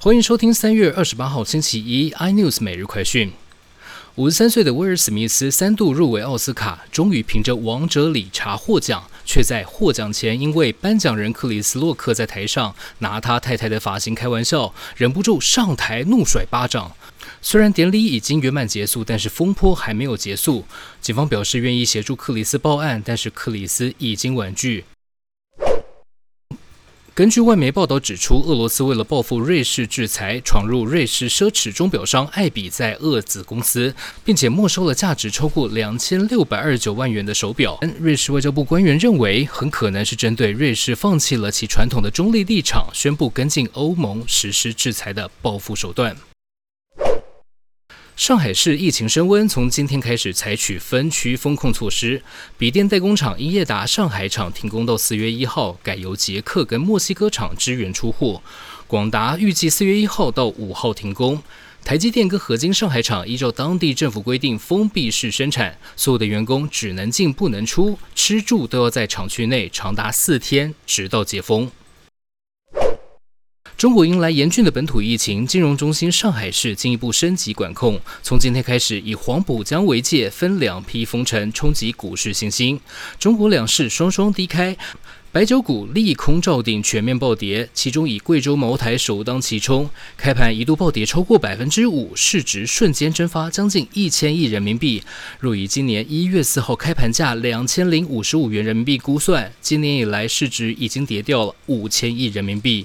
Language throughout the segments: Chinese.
欢迎收听三月二十八号星期一 iNews 每日快讯。五十三岁的威尔史密斯三度入围奥斯卡，终于凭着《王者理查》获奖，却在获奖前因为颁奖人克里斯洛克在台上拿他太太的发型开玩笑，忍不住上台怒甩巴掌。虽然典礼已经圆满结束，但是风波还没有结束。警方表示愿意协助克里斯报案，但是克里斯已经婉拒。根据外媒报道指出，俄罗斯为了报复瑞士制裁，闯入瑞士奢侈钟表商艾比在俄子公司，并且没收了价值超过两千六百二十九万元的手表。瑞士外交部官员认为，很可能是针对瑞士放弃了其传统的中立立场，宣布跟进欧盟实施制裁的报复手段。上海市疫情升温，从今天开始采取分区封控措施。笔电代工厂英业达上海厂停工到四月一号，改由捷克跟墨西哥厂支援出货。广达预计四月一号到五号停工。台积电跟合金上海厂依照当地政府规定封闭式生产，所有的员工只能进不能出，吃住都要在厂区内长达四天，直到解封。中国迎来严峻的本土疫情，金融中心上海市进一步升级管控。从今天开始，以黄浦江为界，分两批封城，冲击股市信心。中国两市双双低开，白酒股利空照顶，全面暴跌。其中以贵州茅台首当其冲，开盘一度暴跌超过百分之五，市值瞬间蒸发将近一千亿人民币。若以今年一月四号开盘价两千零五十五元人民币估算，今年以来市值已经跌掉了五千亿人民币。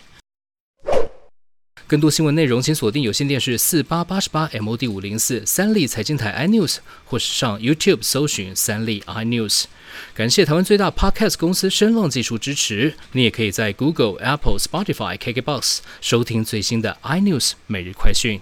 更多新闻内容，请锁定有线电视四八八十八 MOD 五零四三立财经台 iNews，或是上 YouTube 搜寻三立 iNews。感谢台湾最大 Podcast 公司声浪技术支持。你也可以在 Google、Apple、Spotify、KKBox 收听最新的 iNews 每日快讯。